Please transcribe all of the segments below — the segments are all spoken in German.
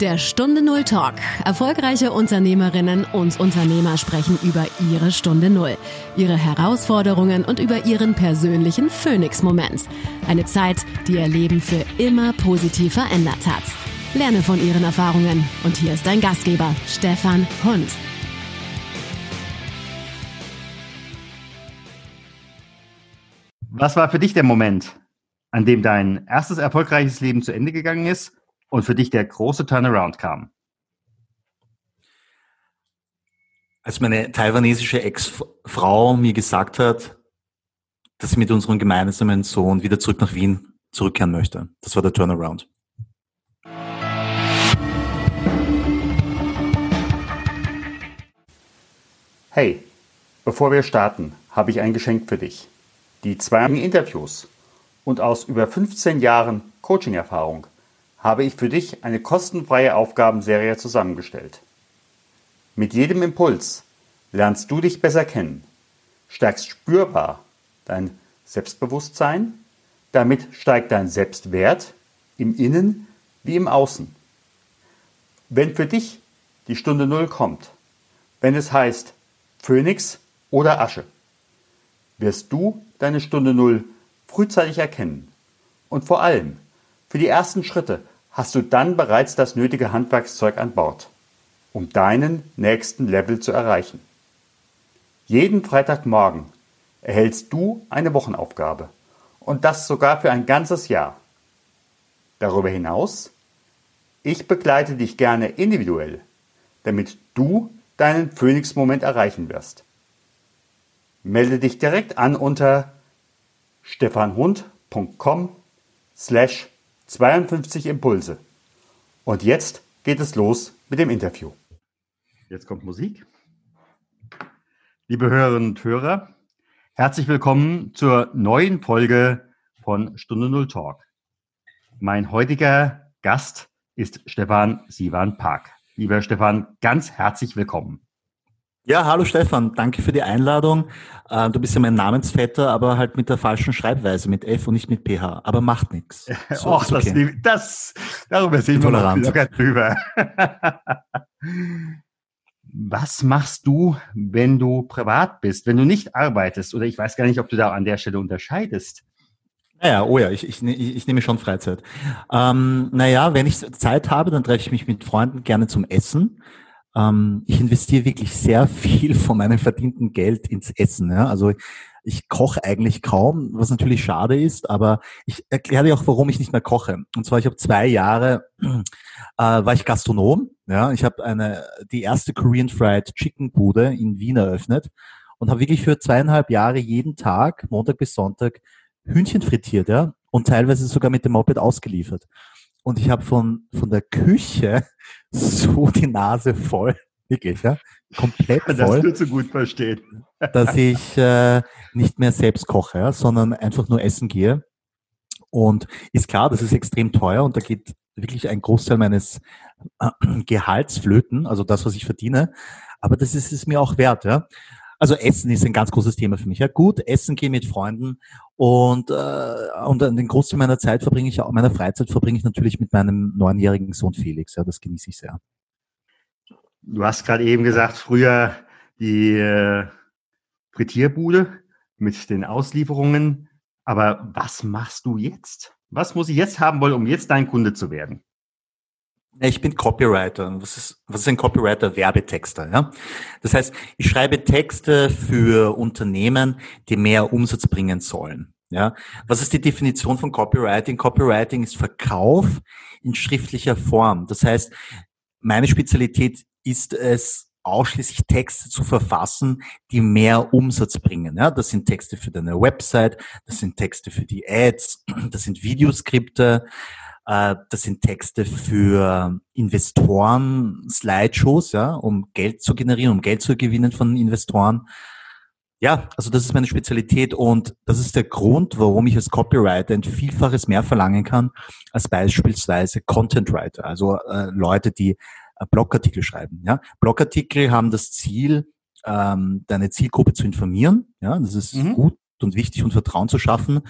Der Stunde Null Talk. Erfolgreiche Unternehmerinnen und Unternehmer sprechen über ihre Stunde Null, ihre Herausforderungen und über ihren persönlichen Phoenix-Moment. Eine Zeit, die ihr Leben für immer positiv verändert hat. Lerne von ihren Erfahrungen. Und hier ist dein Gastgeber, Stefan Hund. Was war für dich der Moment, an dem dein erstes erfolgreiches Leben zu Ende gegangen ist und für dich der große Turnaround kam? Als meine taiwanesische Ex-Frau mir gesagt hat, dass sie mit unserem gemeinsamen Sohn wieder zurück nach Wien zurückkehren möchte. Das war der Turnaround. Hey, bevor wir starten, habe ich ein Geschenk für dich. Die zwei Interviews und aus über 15 Jahren Coaching-Erfahrung habe ich für dich eine kostenfreie Aufgabenserie zusammengestellt. Mit jedem Impuls lernst du dich besser kennen, stärkst spürbar dein Selbstbewusstsein, damit steigt dein Selbstwert im Innen wie im Außen. Wenn für dich die Stunde Null kommt, wenn es heißt Phönix oder Asche, wirst du deine Stunde Null frühzeitig erkennen und vor allem für die ersten Schritte hast du dann bereits das nötige Handwerkszeug an Bord, um deinen nächsten Level zu erreichen. Jeden Freitagmorgen erhältst du eine Wochenaufgabe und das sogar für ein ganzes Jahr. Darüber hinaus, ich begleite dich gerne individuell, damit du deinen Phoenix-Moment erreichen wirst. Melde dich direkt an unter stefanhund.com slash 52 Impulse. Und jetzt geht es los mit dem Interview. Jetzt kommt Musik. Liebe Hörerinnen und Hörer, herzlich willkommen zur neuen Folge von Stunde Null Talk. Mein heutiger Gast ist Stefan Sivan Park. Lieber Stefan, ganz herzlich willkommen. Ja, hallo Stefan, danke für die Einladung. Äh, du bist ja mein Namensvetter, aber halt mit der falschen Schreibweise, mit F und nicht mit PH. Aber macht nichts. So, Och, okay. das, das, darüber sind wir locker drüber. Was machst du, wenn du privat bist, wenn du nicht arbeitest? Oder ich weiß gar nicht, ob du da an der Stelle unterscheidest. Naja, oh ja, ich, ich, ich nehme schon Freizeit. Ähm, naja, wenn ich Zeit habe, dann treffe ich mich mit Freunden gerne zum Essen ähm, ich investiere wirklich sehr viel von meinem verdienten Geld ins Essen. Ja? Also ich koche eigentlich kaum, was natürlich schade ist, aber ich erkläre dir auch, warum ich nicht mehr koche. Und zwar, ich habe zwei Jahre, äh, war ich Gastronom. Ja, ich habe eine die erste Korean Fried Chicken Bude in Wien eröffnet und habe wirklich für zweieinhalb Jahre jeden Tag, Montag bis Sonntag, Hühnchen frittiert, ja, und teilweise sogar mit dem Moped ausgeliefert. Und ich habe von, von der Küche so die Nase voll, wirklich, ja, komplett voll. Das du zu gut verstehen. dass ich äh, nicht mehr selbst koche, ja, sondern einfach nur essen gehe. Und ist klar, das ist extrem teuer und da geht wirklich ein Großteil meines äh, Gehalts flöten, also das, was ich verdiene. Aber das ist es mir auch wert, ja. Also Essen ist ein ganz großes Thema für mich. Ja, gut, Essen gehe mit Freunden und äh, und den Großteil meiner Zeit verbringe ich, meiner Freizeit verbringe ich natürlich mit meinem neunjährigen Sohn Felix. Ja, das genieße ich sehr. Du hast gerade eben gesagt, früher die äh, Frittierbude mit den Auslieferungen. Aber was machst du jetzt? Was muss ich jetzt haben wollen, um jetzt dein Kunde zu werden? Ich bin Copywriter. Was ist, was ist ein Copywriter? Werbetexter. Ja? Das heißt, ich schreibe Texte für Unternehmen, die mehr Umsatz bringen sollen. Ja? Was ist die Definition von Copywriting? Copywriting ist Verkauf in schriftlicher Form. Das heißt, meine Spezialität ist es, ausschließlich Texte zu verfassen, die mehr Umsatz bringen. Ja, das sind Texte für deine Website, das sind Texte für die Ads, das sind Videoskripte, das sind Texte für Investoren, Slideshows, ja, um Geld zu generieren, um Geld zu gewinnen von Investoren. Ja, also das ist meine Spezialität und das ist der Grund, warum ich als Copywriter ein Vielfaches mehr verlangen kann als beispielsweise Content Writer, also äh, Leute, die äh, Blogartikel schreiben. Ja, Blogartikel haben das Ziel, ähm, deine Zielgruppe zu informieren. Ja, das ist mhm. gut und wichtig und Vertrauen zu schaffen.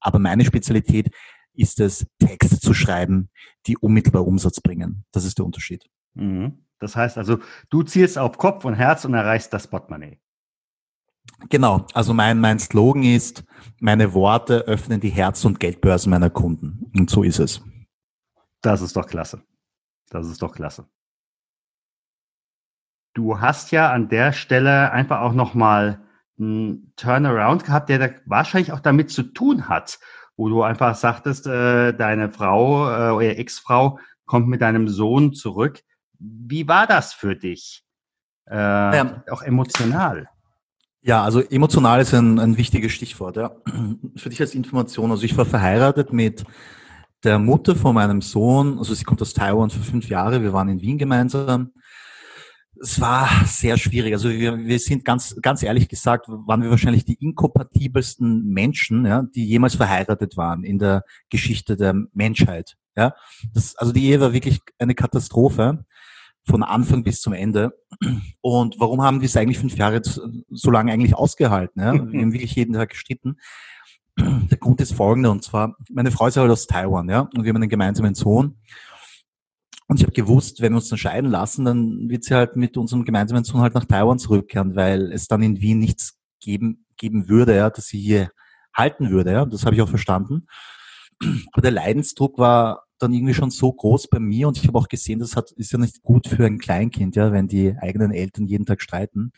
Aber meine Spezialität ist es, Texte zu schreiben, die unmittelbar Umsatz bringen. Das ist der Unterschied. Mhm. Das heißt also, du zielst auf Kopf und Herz und erreichst das Portemonnaie. Genau, also mein, mein Slogan ist, meine Worte öffnen die Herz- und Geldbörsen meiner Kunden. Und so ist es. Das ist doch klasse. Das ist doch klasse. Du hast ja an der Stelle einfach auch nochmal einen Turnaround gehabt, der da wahrscheinlich auch damit zu tun hat, wo du einfach sagtest, äh, deine Frau, äh, oder Ex-Frau kommt mit deinem Sohn zurück. Wie war das für dich? Äh, ja. Auch emotional. Ja, also emotional ist ein, ein wichtiges Stichwort. Ja. Für dich als Information. Also ich war verheiratet mit der Mutter von meinem Sohn. Also sie kommt aus Taiwan für fünf Jahre. Wir waren in Wien gemeinsam. Es war sehr schwierig. Also wir, wir sind ganz, ganz ehrlich gesagt, waren wir wahrscheinlich die inkompatibelsten Menschen, ja, die jemals verheiratet waren in der Geschichte der Menschheit. Ja, das, also die Ehe war wirklich eine Katastrophe von Anfang bis zum Ende. Und warum haben die es eigentlich fünf Jahre so lange eigentlich ausgehalten? Ja? Wir haben wirklich jeden Tag gestritten. Der Grund ist folgender, und zwar, meine Frau ist halt aus Taiwan, ja, und wir haben einen gemeinsamen Sohn. Und ich habe gewusst, wenn wir uns dann scheiden lassen, dann wird sie halt mit unserem gemeinsamen Sohn halt nach Taiwan zurückkehren, weil es dann in Wien nichts geben, geben würde, ja, dass sie hier halten würde. Ja. Das habe ich auch verstanden. Aber der Leidensdruck war dann irgendwie schon so groß bei mir und ich habe auch gesehen, das hat, ist ja nicht gut für ein Kleinkind, ja, wenn die eigenen Eltern jeden Tag streiten,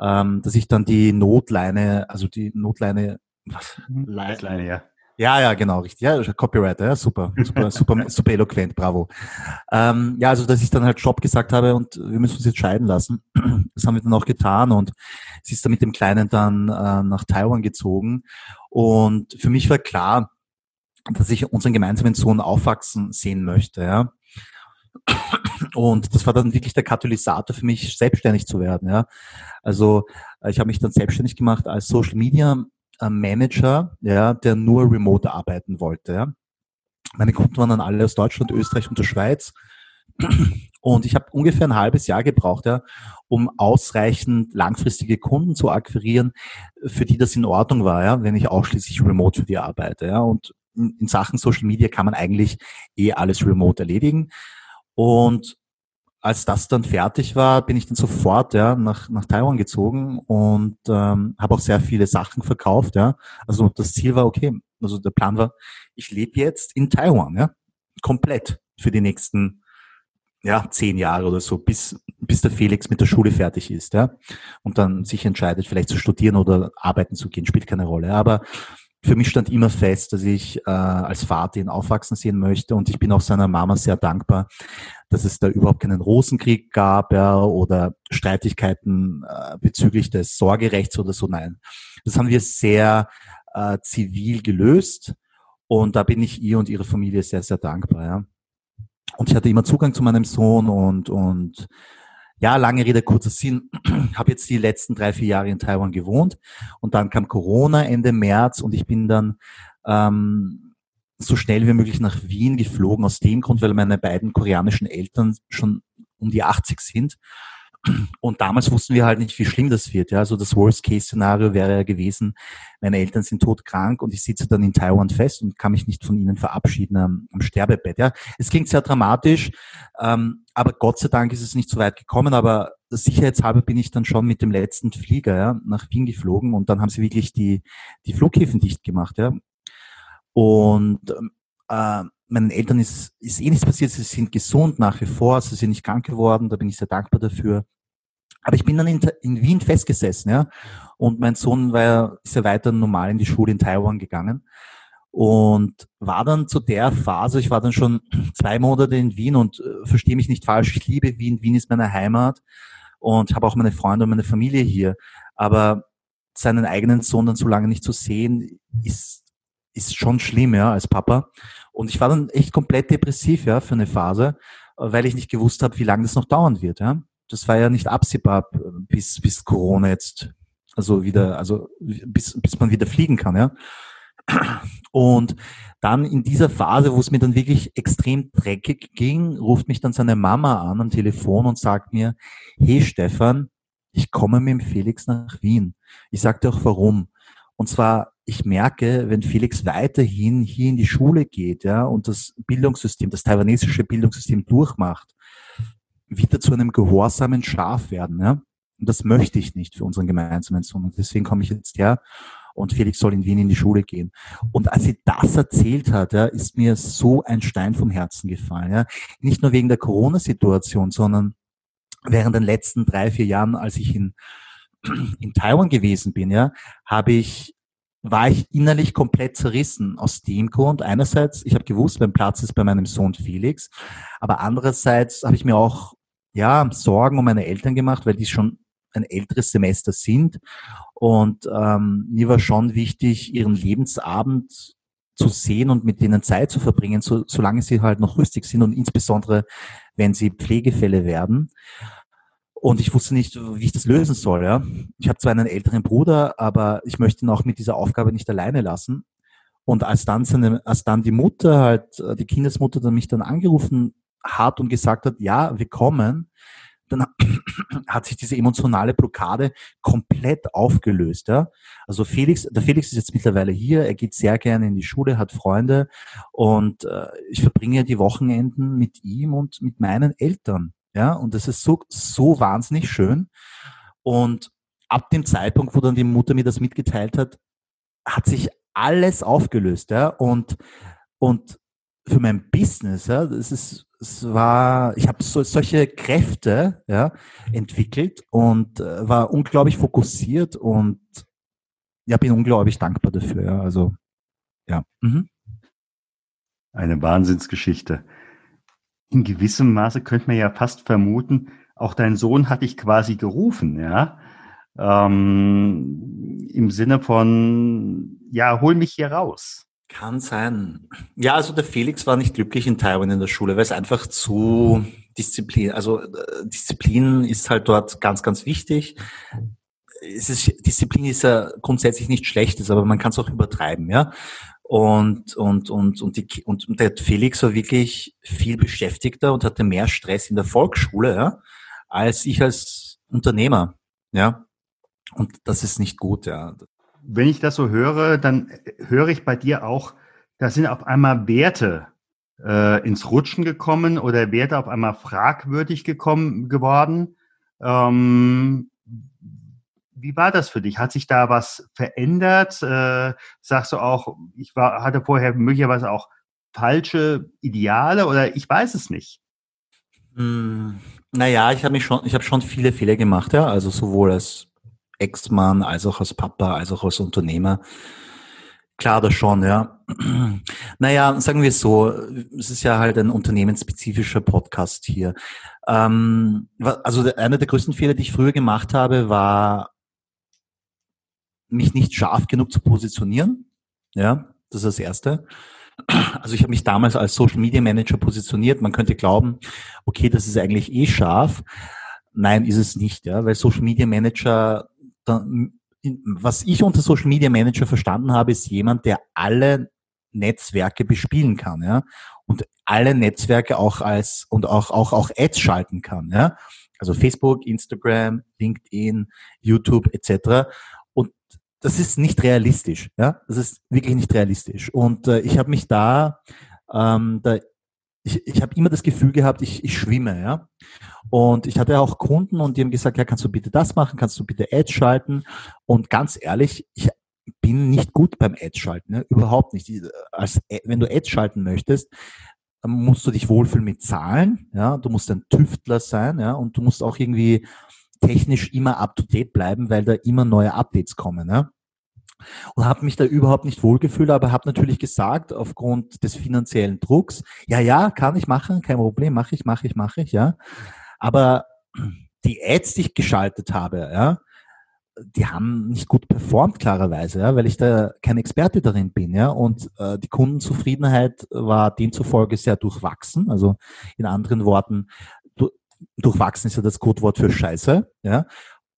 ähm, dass ich dann die Notleine, also die Notleine, was? Notleine, ja. Ja, ja, genau, richtig. Ja, Copywriter, ja, super, super, super, super eloquent, bravo. Ähm, ja, also dass ich dann halt Stopp gesagt habe und wir müssen uns jetzt scheiden lassen. Das haben wir dann auch getan und sie ist dann mit dem Kleinen dann äh, nach Taiwan gezogen. Und für mich war klar, dass ich unseren gemeinsamen Sohn aufwachsen sehen möchte. Ja. Und das war dann wirklich der Katalysator für mich, selbstständig zu werden. Ja. Also äh, ich habe mich dann selbstständig gemacht als Social Media Manager, ja, der nur remote arbeiten wollte. Ja. Meine Kunden waren dann alle aus Deutschland, Österreich und der Schweiz. Und ich habe ungefähr ein halbes Jahr gebraucht, ja, um ausreichend langfristige Kunden zu akquirieren, für die das in Ordnung war, ja, wenn ich ausschließlich remote für die arbeite. Ja. Und in Sachen Social Media kann man eigentlich eh alles remote erledigen. Und als das dann fertig war, bin ich dann sofort ja, nach, nach Taiwan gezogen und ähm, habe auch sehr viele Sachen verkauft. Ja. Also das Ziel war, okay, also der Plan war, ich lebe jetzt in Taiwan, ja, komplett für die nächsten ja, zehn Jahre oder so, bis, bis der Felix mit der Schule fertig ist, ja. Und dann sich entscheidet, vielleicht zu studieren oder arbeiten zu gehen, spielt keine Rolle. Aber für mich stand immer fest, dass ich äh, als Vater ihn aufwachsen sehen möchte und ich bin auch seiner Mama sehr dankbar, dass es da überhaupt keinen Rosenkrieg gab ja, oder Streitigkeiten äh, bezüglich des Sorgerechts oder so. Nein, das haben wir sehr äh, zivil gelöst und da bin ich ihr und ihrer Familie sehr, sehr dankbar. Ja. Und ich hatte immer Zugang zu meinem Sohn und, und ja, lange Rede, kurzer Sinn. habe jetzt die letzten drei, vier Jahre in Taiwan gewohnt und dann kam Corona Ende März und ich bin dann ähm, so schnell wie möglich nach Wien geflogen, aus dem Grund, weil meine beiden koreanischen Eltern schon um die 80 sind und damals wussten wir halt nicht, wie schlimm das wird. Ja, also das Worst-Case-Szenario wäre ja gewesen, meine Eltern sind todkrank und ich sitze dann in Taiwan fest und kann mich nicht von ihnen verabschieden am, am Sterbebett. Ja, es klingt sehr dramatisch, ähm, aber Gott sei Dank ist es nicht so weit gekommen. Aber sicherheitshalber bin ich dann schon mit dem letzten Flieger ja, nach Wien geflogen und dann haben sie wirklich die die Flughäfen dicht gemacht. Ja, und äh, meinen Eltern ist, ist eh nichts passiert, sie sind gesund nach wie vor, sie sind nicht krank geworden, da bin ich sehr dankbar dafür. Aber ich bin dann in, in Wien festgesessen, ja. Und mein Sohn war ja, ist ja weiter normal in die Schule in Taiwan gegangen. Und war dann zu der Phase, ich war dann schon zwei Monate in Wien und äh, verstehe mich nicht falsch, ich liebe Wien, Wien ist meine Heimat und habe auch meine Freunde und meine Familie hier. Aber seinen eigenen Sohn dann so lange nicht zu sehen, ist, ist schon schlimm, ja, als Papa. Und ich war dann echt komplett depressiv, ja, für eine Phase, weil ich nicht gewusst habe, wie lange das noch dauern wird, ja. Das war ja nicht absehbar, bis, bis Corona jetzt, also wieder, also bis, bis man wieder fliegen kann, ja. Und dann in dieser Phase, wo es mir dann wirklich extrem dreckig ging, ruft mich dann seine Mama an am Telefon und sagt mir, hey Stefan, ich komme mit dem Felix nach Wien. Ich sagte auch warum. Und zwar ich merke, wenn Felix weiterhin hier in die Schule geht, ja, und das Bildungssystem, das taiwanesische Bildungssystem durchmacht, wird er zu einem gehorsamen Schaf werden, ja. Und das möchte ich nicht für unseren gemeinsamen Sohn. Und deswegen komme ich jetzt her und Felix soll in Wien in die Schule gehen. Und als sie das erzählt hat, ja, ist mir so ein Stein vom Herzen gefallen. Ja. Nicht nur wegen der Corona-Situation, sondern während den letzten drei, vier Jahren, als ich in, in Taiwan gewesen bin, ja, habe ich war ich innerlich komplett zerrissen aus dem Grund. Einerseits, ich habe gewusst, mein Platz ist bei meinem Sohn Felix, aber andererseits habe ich mir auch ja Sorgen um meine Eltern gemacht, weil die schon ein älteres Semester sind und ähm, mir war schon wichtig, ihren Lebensabend zu sehen und mit denen Zeit zu verbringen, so, solange sie halt noch rüstig sind und insbesondere, wenn sie Pflegefälle werden. Und ich wusste nicht, wie ich das lösen soll. Ja. Ich habe zwar einen älteren Bruder, aber ich möchte ihn auch mit dieser Aufgabe nicht alleine lassen. Und als dann, seine, als dann die Mutter, halt, die Kindesmutter, dann mich dann angerufen hat und gesagt hat, ja, wir kommen, dann hat sich diese emotionale Blockade komplett aufgelöst. Ja? Also Felix, der Felix ist jetzt mittlerweile hier, er geht sehr gerne in die Schule, hat Freunde und äh, ich verbringe die Wochenenden mit ihm und mit meinen Eltern. Ja, und das ist so, so wahnsinnig schön. Und ab dem Zeitpunkt, wo dann die Mutter mir das mitgeteilt hat, hat sich alles aufgelöst. Ja, und, und für mein Business, ja, das ist, es war, ich habe so, solche Kräfte ja, entwickelt und äh, war unglaublich fokussiert und ja, bin unglaublich dankbar dafür. Ja, also ja. Mhm. Eine Wahnsinnsgeschichte. In gewissem Maße könnte man ja fast vermuten, auch dein Sohn hat dich quasi gerufen, ja. Ähm, Im Sinne von, ja, hol mich hier raus. Kann sein. Ja, also der Felix war nicht glücklich in Taiwan in der Schule, weil es einfach zu Disziplin, also äh, Disziplin ist halt dort ganz, ganz wichtig. Es ist, Disziplin ist ja grundsätzlich nicht schlechtes, aber man kann es auch übertreiben, ja. Und, und, und, und, die, und, und der Felix war wirklich viel beschäftigter und hatte mehr Stress in der Volksschule, ja, als ich als Unternehmer, ja. Und das ist nicht gut, ja wenn ich das so höre, dann höre ich bei dir auch, da sind auf einmal Werte äh, ins Rutschen gekommen oder Werte auf einmal fragwürdig gekommen geworden. Ähm, wie war das für dich? Hat sich da was verändert? Äh, sagst du auch, ich war, hatte vorher möglicherweise auch falsche Ideale oder ich weiß es nicht. Hm, naja, ich habe schon, ich schon viele Fehler gemacht, ja. Also sowohl als Ex-Mann, als auch als Papa, als auch als Unternehmer. Klar, das schon, ja. Naja, sagen wir es so, es ist ja halt ein unternehmensspezifischer Podcast hier. Ähm, also einer der größten Fehler, die ich früher gemacht habe, war, mich nicht scharf genug zu positionieren. Ja, das ist das Erste. Also ich habe mich damals als Social Media Manager positioniert. Man könnte glauben, okay, das ist eigentlich eh scharf. Nein, ist es nicht, ja, weil Social Media Manager was ich unter Social Media Manager verstanden habe, ist jemand, der alle Netzwerke bespielen kann, ja, und alle Netzwerke auch als und auch auch auch Ads schalten kann, ja, also Facebook, Instagram, LinkedIn, YouTube etc. Das ist nicht realistisch, ja, das ist wirklich nicht realistisch. Und äh, ich habe mich da, ähm, da ich, ich habe immer das Gefühl gehabt, ich, ich schwimme, ja. Und ich hatte auch Kunden und die haben gesagt, ja, kannst du bitte das machen, kannst du bitte Ads schalten? Und ganz ehrlich, ich bin nicht gut beim Ads schalten, ja? überhaupt nicht. Als, wenn du Ads schalten möchtest, musst du dich wohlfühlen mit Zahlen, ja, du musst ein Tüftler sein, ja, und du musst auch irgendwie technisch immer up to date bleiben, weil da immer neue Updates kommen, ja und habe mich da überhaupt nicht wohlgefühlt, aber habe natürlich gesagt, aufgrund des finanziellen Drucks, ja, ja, kann ich machen, kein Problem, mache ich, mache ich, mache ich, ja. Aber die Ads, die ich geschaltet habe, ja, die haben nicht gut performt, klarerweise, ja, weil ich da kein Experte darin bin, ja. Und äh, die Kundenzufriedenheit war demzufolge sehr durchwachsen. Also in anderen Worten, durchwachsen ist ja das Codewort für Scheiße, ja.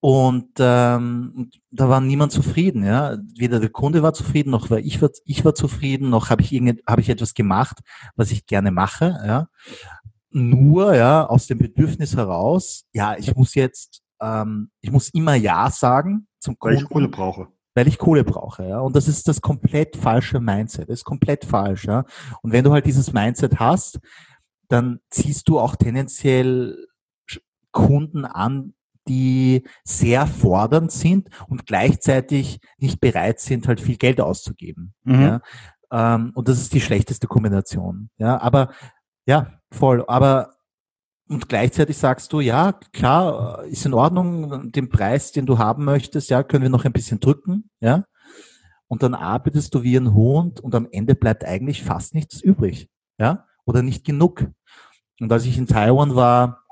Und ähm, da war niemand zufrieden. Ja, weder der Kunde war zufrieden, noch war ich war ich war zufrieden, noch habe ich irgend habe ich etwas gemacht, was ich gerne mache. Ja, nur ja aus dem Bedürfnis heraus. Ja, ich muss jetzt, ähm, ich muss immer ja sagen zum Kunden. Weil ich Kohle brauche. weil ich Kohle brauche, ja. Und das ist das komplett falsche Mindset. Das ist komplett falsch, ja. Und wenn du halt dieses Mindset hast, dann ziehst du auch tendenziell Kunden an, die sehr fordernd sind und gleichzeitig nicht bereit sind, halt viel Geld auszugeben. Mhm. Ja? Ähm, und das ist die schlechteste Kombination. Ja, aber ja, voll. Aber und gleichzeitig sagst du, ja, klar, ist in Ordnung, den Preis, den du haben möchtest, ja, können wir noch ein bisschen drücken, ja. Und dann arbeitest du wie ein Hund und am Ende bleibt eigentlich fast nichts übrig, ja, oder nicht genug. Und als ich in Taiwan war,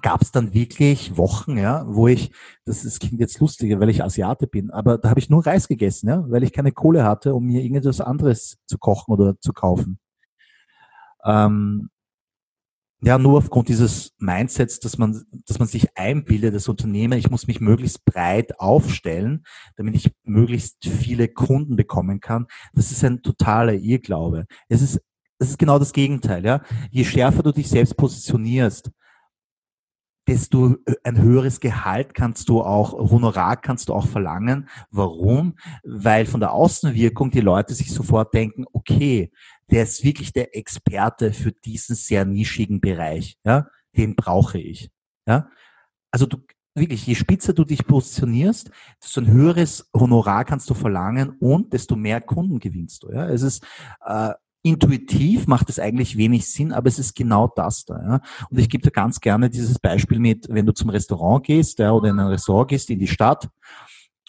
gab es dann wirklich Wochen, ja, wo ich, das, das klingt jetzt lustiger, weil ich Asiate bin, aber da habe ich nur Reis gegessen, ja, weil ich keine Kohle hatte, um mir irgendetwas anderes zu kochen oder zu kaufen. Ähm, ja, nur aufgrund dieses Mindsets, dass man, dass man sich einbildet, das Unternehmen, ich muss mich möglichst breit aufstellen, damit ich möglichst viele Kunden bekommen kann. Das ist ein totaler Irrglaube. Es ist, es ist genau das Gegenteil, ja. Je schärfer du dich selbst positionierst, desto äh, ein höheres Gehalt kannst du auch, Honorar kannst du auch verlangen. Warum? Weil von der Außenwirkung die Leute sich sofort denken, okay, der ist wirklich der Experte für diesen sehr nischigen Bereich. Ja, den brauche ich. Ja, also du, wirklich, je spitzer du dich positionierst, desto ein höheres Honorar kannst du verlangen und desto mehr Kunden gewinnst du. Ja, es ist, äh, intuitiv macht es eigentlich wenig Sinn, aber es ist genau das da. Ja. Und ich gebe dir ganz gerne dieses Beispiel mit, wenn du zum Restaurant gehst ja, oder in ein Restaurant gehst in die Stadt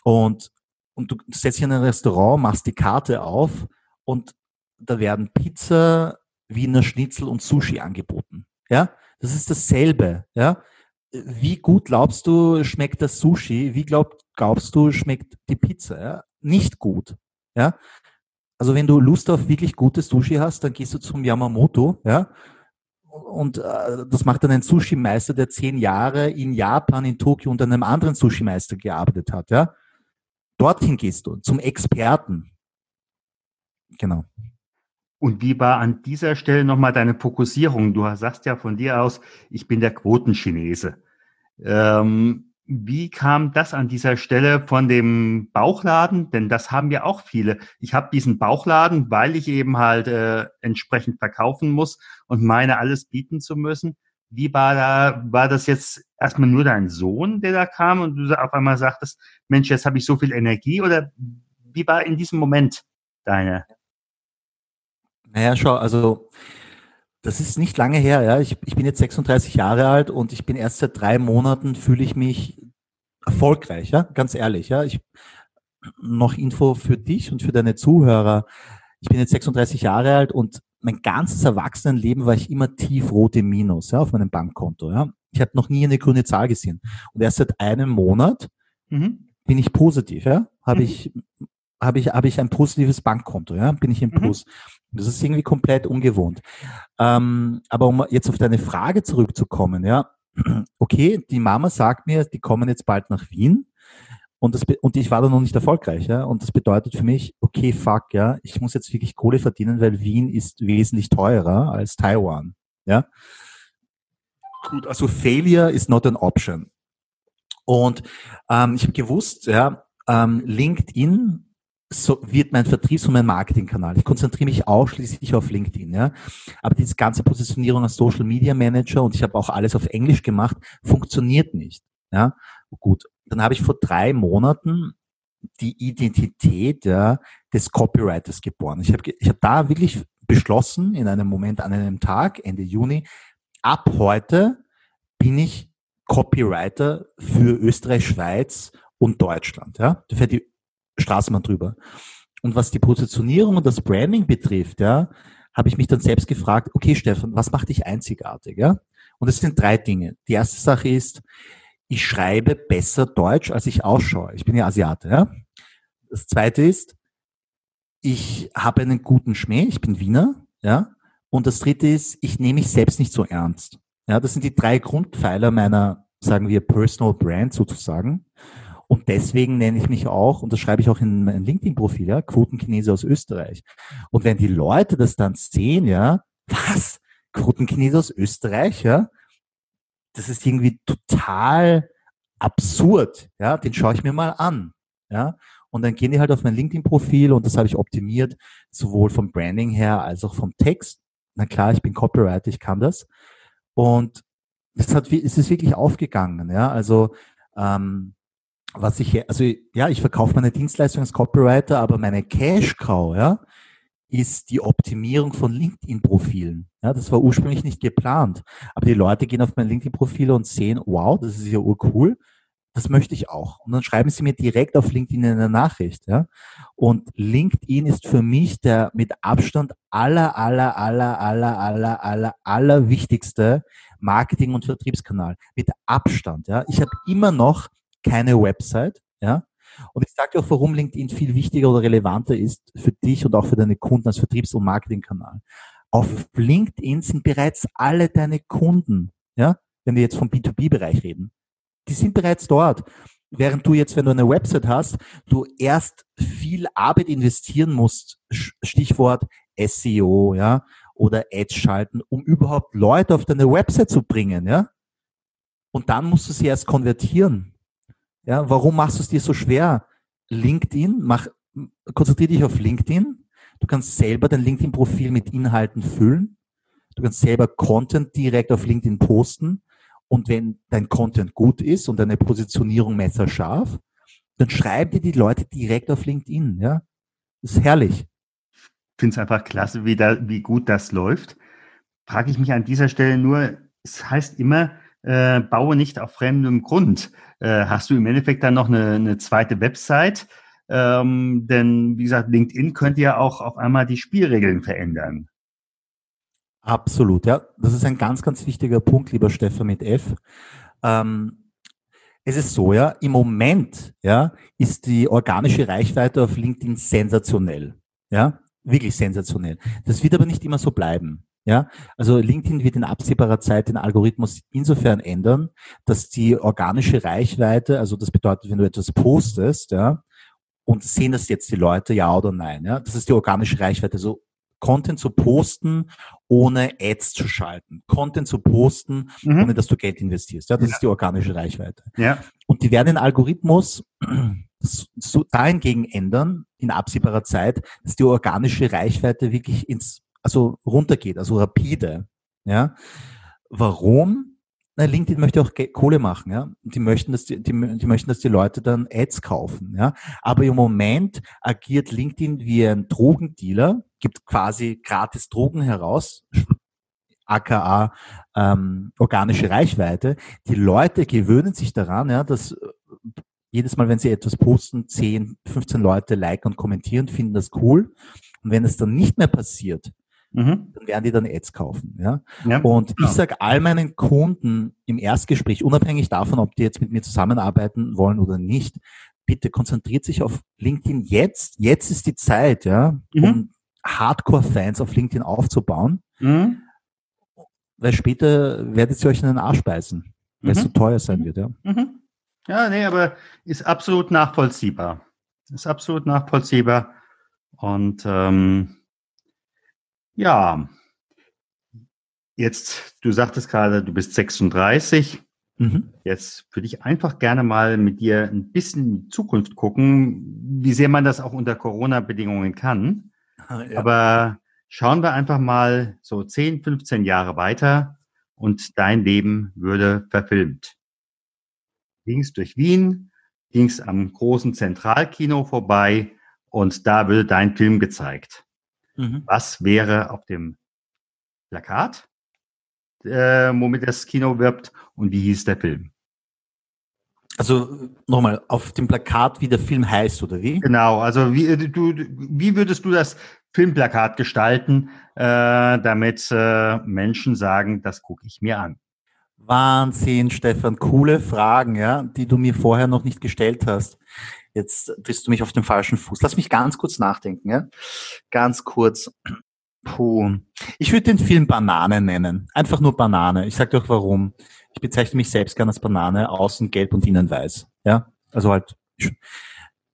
und, und du setzt dich in ein Restaurant, machst die Karte auf und da werden Pizza, Wiener Schnitzel und Sushi angeboten. Ja, das ist dasselbe. Ja, wie gut glaubst du schmeckt das Sushi? Wie glaub, glaubst du schmeckt die Pizza? Ja? Nicht gut. Ja, also wenn du Lust auf wirklich gutes Sushi hast, dann gehst du zum Yamamoto, ja. Und äh, das macht dann ein Sushi-Meister, der zehn Jahre in Japan, in Tokio unter einem anderen Sushi-Meister gearbeitet hat, ja. Dorthin gehst du, zum Experten. Genau. Und wie war an dieser Stelle nochmal deine Fokussierung? Du sagst ja von dir aus, ich bin der Quotenchinese. Ähm, wie kam das an dieser Stelle von dem Bauchladen? Denn das haben ja auch viele. Ich habe diesen Bauchladen, weil ich eben halt äh, entsprechend verkaufen muss und meine, alles bieten zu müssen. Wie war da, war das jetzt erstmal nur dein Sohn, der da kam und du auf einmal sagtest, Mensch, jetzt habe ich so viel Energie oder wie war in diesem Moment deine? Naja, schau, also das ist nicht lange her, ja. Ich, ich bin jetzt 36 Jahre alt und ich bin erst seit drei Monaten fühle ich mich erfolgreich, ja, ganz ehrlich, ja. Ich, noch Info für dich und für deine Zuhörer. Ich bin jetzt 36 Jahre alt und mein ganzes Erwachsenenleben war ich immer tiefrot im Minus, ja, auf meinem Bankkonto, ja. Ich habe noch nie eine grüne Zahl gesehen. Und erst seit einem Monat mhm. bin ich positiv, ja. Habe mhm. ich habe ich, habe ich ein positives Bankkonto, ja, bin ich im mhm. Plus. Mhm. Das ist irgendwie komplett ungewohnt. Ähm, aber um jetzt auf deine Frage zurückzukommen, ja, okay, die Mama sagt mir, die kommen jetzt bald nach Wien und, das, und ich war da noch nicht erfolgreich, ja, und das bedeutet für mich, okay, fuck, ja, ich muss jetzt wirklich Kohle verdienen, weil Wien ist wesentlich teurer als Taiwan, ja. Gut, also Failure is not an option. Und ähm, ich habe gewusst, ja, ähm, LinkedIn so wird mein Vertriebs- und mein Marketingkanal. Ich konzentriere mich ausschließlich auf LinkedIn. Ja. Aber diese ganze Positionierung als Social Media Manager und ich habe auch alles auf Englisch gemacht, funktioniert nicht. Ja. Gut, dann habe ich vor drei Monaten die Identität ja, des Copywriters geboren. Ich habe ich hab da wirklich beschlossen, in einem Moment, an einem Tag, Ende Juni, ab heute bin ich Copywriter für Österreich, Schweiz und Deutschland. Ja, für die Straßenbahn drüber. Und was die Positionierung und das Branding betrifft, ja, habe ich mich dann selbst gefragt, okay, Stefan, was macht dich einzigartig? Ja? Und es sind drei Dinge. Die erste Sache ist, ich schreibe besser Deutsch, als ich ausschaue. Ich bin ja Asiate. Ja? Das zweite ist, ich habe einen guten Schmäh, ich bin Wiener. Ja? Und das dritte ist, ich nehme mich selbst nicht so ernst. Ja, das sind die drei Grundpfeiler meiner, sagen wir, Personal Brand sozusagen. Und deswegen nenne ich mich auch, und das schreibe ich auch in mein LinkedIn-Profil, ja, Quotenchinese aus Österreich. Und wenn die Leute das dann sehen, ja, was? Quotenchinese aus Österreich, ja, das ist irgendwie total absurd, ja, den schaue ich mir mal an, ja. Und dann gehen die halt auf mein LinkedIn-Profil und das habe ich optimiert, sowohl vom Branding her als auch vom Text. Na klar, ich bin Copywriter, ich kann das. Und es hat, es ist wirklich aufgegangen, ja. Also ähm, was ich, also ja, ich verkaufe meine Dienstleistung als Copywriter, aber meine Cash Cow, ja, ist die Optimierung von LinkedIn-Profilen. Ja, das war ursprünglich nicht geplant. Aber die Leute gehen auf mein LinkedIn-Profil und sehen, wow, das ist ja urcool. Das möchte ich auch. Und dann schreiben sie mir direkt auf LinkedIn eine Nachricht. Ja? Und LinkedIn ist für mich der mit Abstand aller, aller, aller, aller, aller, aller, aller wichtigste Marketing- und Vertriebskanal. Mit Abstand. Ja? Ich habe immer noch keine Website. Ja? Und ich sage dir auch, warum LinkedIn viel wichtiger oder relevanter ist für dich und auch für deine Kunden als Vertriebs- und Marketingkanal. Auf LinkedIn sind bereits alle deine Kunden, ja, wenn wir jetzt vom B2B-Bereich reden. Die sind bereits dort. Während du jetzt, wenn du eine Website hast, du erst viel Arbeit investieren musst, Stichwort SEO, ja, oder Ads schalten, um überhaupt Leute auf deine Website zu bringen, ja. Und dann musst du sie erst konvertieren. Ja, warum machst du es dir so schwer? LinkedIn, mach, konzentriere dich auf LinkedIn. Du kannst selber dein LinkedIn-Profil mit Inhalten füllen. Du kannst selber Content direkt auf LinkedIn posten. Und wenn dein Content gut ist und deine Positionierung messerscharf, dann schreiben dir die Leute direkt auf LinkedIn. Ja, das ist herrlich. Ich finde es einfach klasse, wie, da, wie gut das läuft. Frage ich mich an dieser Stelle nur, es heißt immer, äh, baue nicht auf fremdem Grund. Äh, hast du im Endeffekt dann noch eine, eine zweite Website? Ähm, denn wie gesagt, LinkedIn könnte ja auch auf einmal die Spielregeln verändern. Absolut, ja. Das ist ein ganz, ganz wichtiger Punkt, lieber Stefan mit F. Ähm, es ist so, ja, im Moment, ja, ist die organische Reichweite auf LinkedIn sensationell. Ja, wirklich sensationell. Das wird aber nicht immer so bleiben. Ja, also LinkedIn wird in absehbarer Zeit den Algorithmus insofern ändern, dass die organische Reichweite, also das bedeutet, wenn du etwas postest, ja, und sehen das jetzt die Leute, ja oder nein, ja, das ist die organische Reichweite, so Content zu posten, ohne Ads zu schalten, Content zu posten, mhm. ohne dass du Geld investierst, ja, das ja. ist die organische Reichweite. Ja. Und die werden den Algorithmus so dahingegen ändern in absehbarer Zeit, dass die organische Reichweite wirklich ins also runtergeht, also rapide. Ja. Warum? Na, LinkedIn möchte auch Kohle machen, ja. Die möchten, dass die, die, die möchten, dass die Leute dann Ads kaufen, ja. Aber im Moment agiert LinkedIn wie ein Drogendealer, gibt quasi gratis Drogen heraus, aka ähm, organische Reichweite. Die Leute gewöhnen sich daran, ja, dass äh, jedes Mal, wenn sie etwas posten, 10, 15 Leute liken und kommentieren, finden das cool. Und wenn es dann nicht mehr passiert, mhm. dann werden die dann Ads kaufen. Ja? ja und ich sage all meinen Kunden im Erstgespräch, unabhängig davon, ob die jetzt mit mir zusammenarbeiten wollen oder nicht, bitte konzentriert sich auf LinkedIn jetzt. Jetzt ist die Zeit, ja, mhm. um Hardcore-Fans auf LinkedIn aufzubauen. Mhm. Weil später werdet ihr euch in den Arsch beißen, weil es so mhm. teuer sein wird, ja. Mhm. Ja, nee, aber ist absolut nachvollziehbar. Ist absolut nachvollziehbar. Und ähm, ja, jetzt, du sagtest gerade, du bist 36. Mhm. Jetzt würde ich einfach gerne mal mit dir ein bisschen in die Zukunft gucken, wie sehr man das auch unter Corona-Bedingungen kann. Ja. Aber schauen wir einfach mal so 10, 15 Jahre weiter und dein Leben würde verfilmt. Ging's durch Wien, ging's am großen Zentralkino vorbei und da würde dein Film gezeigt. Mhm. Was wäre auf dem Plakat, äh, womit das Kino wirbt und wie hieß der Film? Also nochmal, auf dem Plakat, wie der Film heißt, oder wie? Genau, also wie, äh, du, wie würdest du das Filmplakat gestalten, äh, damit äh, Menschen sagen, das gucke ich mir an? Wahnsinn, Stefan, coole Fragen, ja, die du mir vorher noch nicht gestellt hast. Jetzt bist du mich auf dem falschen Fuß. Lass mich ganz kurz nachdenken, ja? Ganz kurz. Puh. Ich würde den Film Banane nennen. Einfach nur Banane. Ich sage dir auch warum. Ich bezeichne mich selbst gerne als Banane, außen gelb und innen weiß. Ja? Also halt,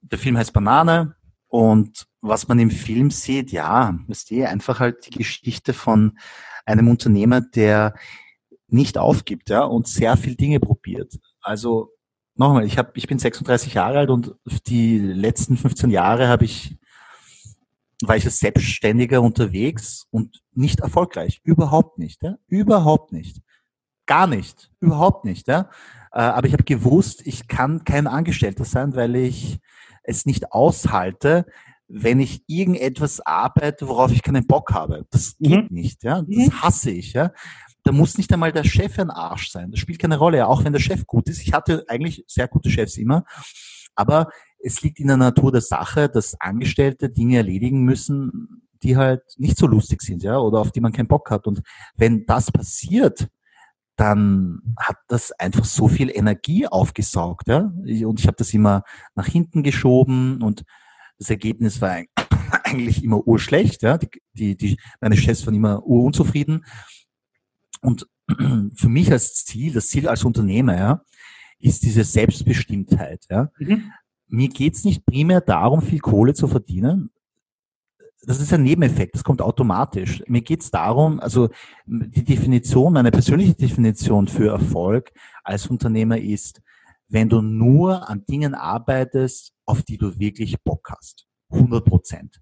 der Film heißt Banane und was man im Film sieht, ja, ist eh einfach halt die Geschichte von einem Unternehmer, der nicht aufgibt, ja, und sehr viel Dinge probiert. Also nochmal, ich, hab, ich bin 36 Jahre alt und die letzten 15 Jahre habe ich, war ich als Selbstständiger unterwegs und nicht erfolgreich. Überhaupt nicht. Ja? Überhaupt nicht. Gar nicht. Überhaupt nicht. Ja? Äh, aber ich habe gewusst, ich kann kein Angestellter sein, weil ich es nicht aushalte, wenn ich irgendetwas arbeite, worauf ich keinen Bock habe. Das geht mhm. nicht. Ja? Das mhm. hasse ich. Ja? Da muss nicht einmal der Chef ein Arsch sein. Das spielt keine Rolle, auch wenn der Chef gut ist. Ich hatte eigentlich sehr gute Chefs immer, aber es liegt in der Natur der Sache, dass Angestellte Dinge erledigen müssen, die halt nicht so lustig sind, ja, oder auf die man keinen Bock hat. Und wenn das passiert, dann hat das einfach so viel Energie aufgesaugt, ja. Und ich habe das immer nach hinten geschoben und das Ergebnis war eigentlich immer urschlecht, ja. Die, die, die, meine Chefs waren immer urunzufrieden. Und für mich als Ziel, das Ziel als Unternehmer, ja, ist diese Selbstbestimmtheit. Ja. Mhm. Mir geht's nicht primär darum, viel Kohle zu verdienen. Das ist ein Nebeneffekt, das kommt automatisch. Mir geht's darum, also die Definition, meine persönliche Definition für Erfolg als Unternehmer ist, wenn du nur an Dingen arbeitest, auf die du wirklich Bock hast. 100 Prozent.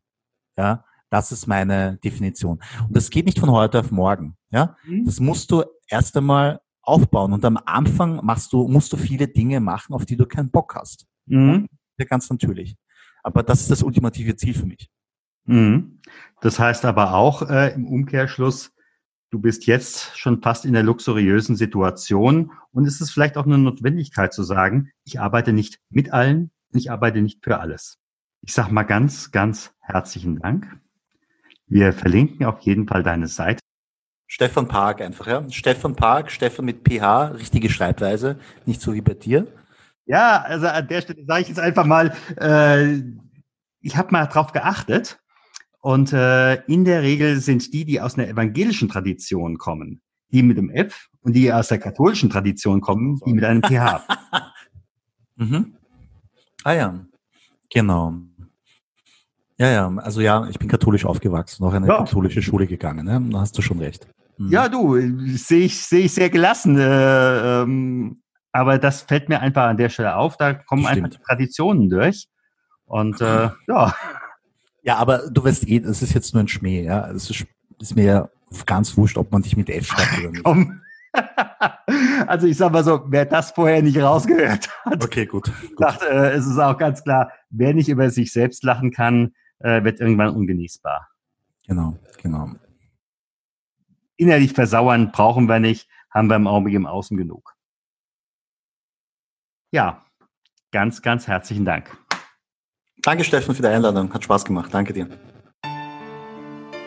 Ja, das ist meine Definition. Und das geht nicht von heute auf morgen. Ja, mhm. das musst du erst einmal aufbauen. Und am Anfang machst du, musst du viele Dinge machen, auf die du keinen Bock hast. Mhm. Ja, ganz natürlich. Aber das ist das ultimative Ziel für mich. Mhm. Das heißt aber auch äh, im Umkehrschluss, du bist jetzt schon fast in der luxuriösen Situation und es ist vielleicht auch eine Notwendigkeit zu sagen, ich arbeite nicht mit allen, ich arbeite nicht für alles. Ich sage mal ganz, ganz herzlichen Dank. Wir verlinken auf jeden Fall deine Seite. Stefan Park einfach, ja. Stefan Park, Stefan mit PH, richtige Schreibweise, nicht so wie bei dir. Ja, also an der Stelle sage ich jetzt einfach mal, äh, ich habe mal drauf geachtet und äh, in der Regel sind die, die aus einer evangelischen Tradition kommen, die mit dem F und die aus der katholischen Tradition kommen, die mit einem PH. mhm. Ah ja, genau. Ja, ja, also ja, ich bin katholisch aufgewachsen, noch eine ja. katholische Schule gegangen, ne? da hast du schon recht. Mhm. Ja, du, sehe ich, sehe ich sehr gelassen, äh, ähm, aber das fällt mir einfach an der Stelle auf, da kommen Stimmt. einfach die Traditionen durch und äh, ja. Ja, aber du weißt eh, das ist jetzt nur ein Schmäh, ja, es ist, ist mir ganz wurscht, ob man dich mit F schreibt oder nicht. Komm. also ich sag mal so, wer das vorher nicht rausgehört hat, okay, gut, gut. Sagt, äh, es ist auch ganz klar, wer nicht über sich selbst lachen kann, äh, wird irgendwann ungenießbar. Genau, genau. Innerlich versauern brauchen wir nicht, haben wir im Augenblick im Außen genug. Ja, ganz, ganz herzlichen Dank. Danke, Steffen, für die Einladung. Hat Spaß gemacht. Danke dir.